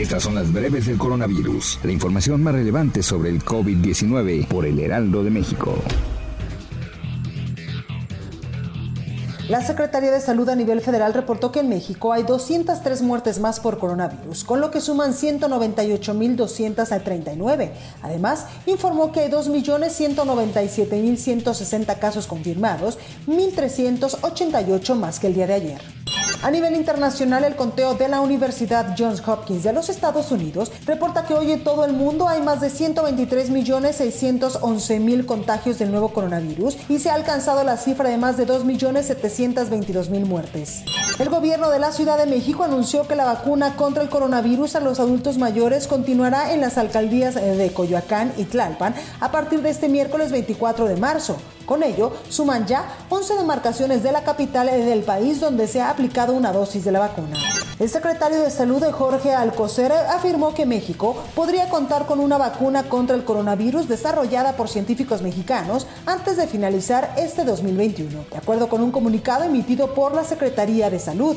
Estas son las breves del coronavirus, la información más relevante sobre el COVID-19 por el Heraldo de México. La Secretaría de Salud a nivel federal reportó que en México hay 203 muertes más por coronavirus, con lo que suman 198.239. Además, informó que hay 2.197.160 casos confirmados, 1.388 más que el día de ayer. A nivel internacional, el conteo de la Universidad Johns Hopkins de los Estados Unidos reporta que hoy en todo el mundo hay más de 123.611.000 contagios del nuevo coronavirus y se ha alcanzado la cifra de más de 2.722.000 muertes. El gobierno de la Ciudad de México anunció que la vacuna contra el coronavirus a los adultos mayores continuará en las alcaldías de Coyoacán y Tlalpan a partir de este miércoles 24 de marzo. Con ello, suman ya 11 demarcaciones de la capital del país donde se ha aplicado una dosis de la vacuna. El secretario de Salud, Jorge Alcocer, afirmó que México podría contar con una vacuna contra el coronavirus desarrollada por científicos mexicanos antes de finalizar este 2021, de acuerdo con un comunicado emitido por la Secretaría de Salud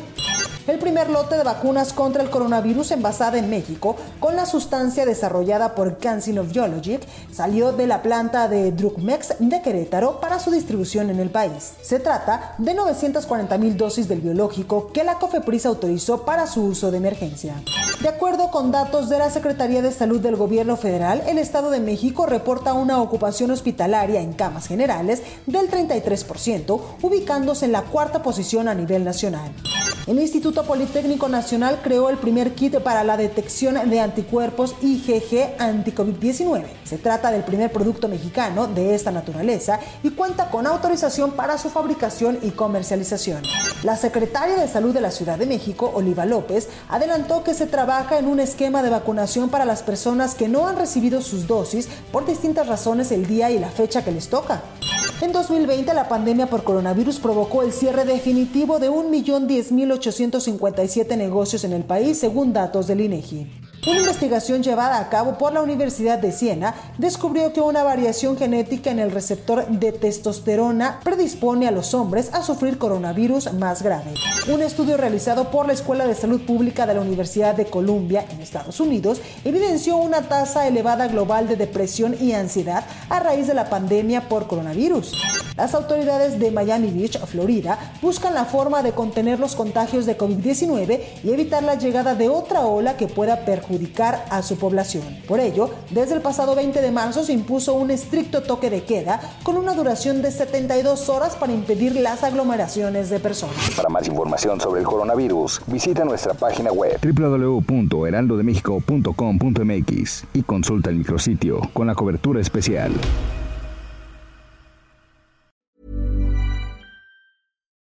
el primer lote de vacunas contra el coronavirus envasada en México con la sustancia desarrollada por CanSino Biologic salió de la planta de Drugmex de Querétaro para su distribución en el país. Se trata de 940 mil dosis del biológico que la COFEPRIS autorizó para su uso de emergencia. De acuerdo con datos de la Secretaría de Salud del Gobierno Federal, el Estado de México reporta una ocupación hospitalaria en camas generales del 33%, ubicándose en la cuarta posición a nivel nacional. El Instituto Politécnico Nacional creó el primer kit para la detección de anticuerpos IgG anti-COVID-19. Se trata del primer producto mexicano de esta naturaleza y cuenta con autorización para su fabricación y comercialización. La secretaria de Salud de la Ciudad de México, Oliva López, adelantó que se trabaja en un esquema de vacunación para las personas que no han recibido sus dosis por distintas razones el día y la fecha que les toca. En 2020, la pandemia por coronavirus provocó el cierre definitivo de 1.010.857 negocios en el país, según datos del INEGI. Una investigación llevada a cabo por la Universidad de Siena descubrió que una variación genética en el receptor de testosterona predispone a los hombres a sufrir coronavirus más grave. Un estudio realizado por la Escuela de Salud Pública de la Universidad de Columbia en Estados Unidos evidenció una tasa elevada global de depresión y ansiedad a raíz de la pandemia por coronavirus. Las autoridades de Miami Beach, Florida, buscan la forma de contener los contagios de COVID-19 y evitar la llegada de otra ola que pueda perjudicar a su población. Por ello, desde el pasado 20 de marzo se impuso un estricto toque de queda con una duración de 72 horas para impedir las aglomeraciones de personas. Para más información sobre el coronavirus, visita nuestra página web www.heraldodemexico.com.mx y consulta el micrositio con la cobertura especial.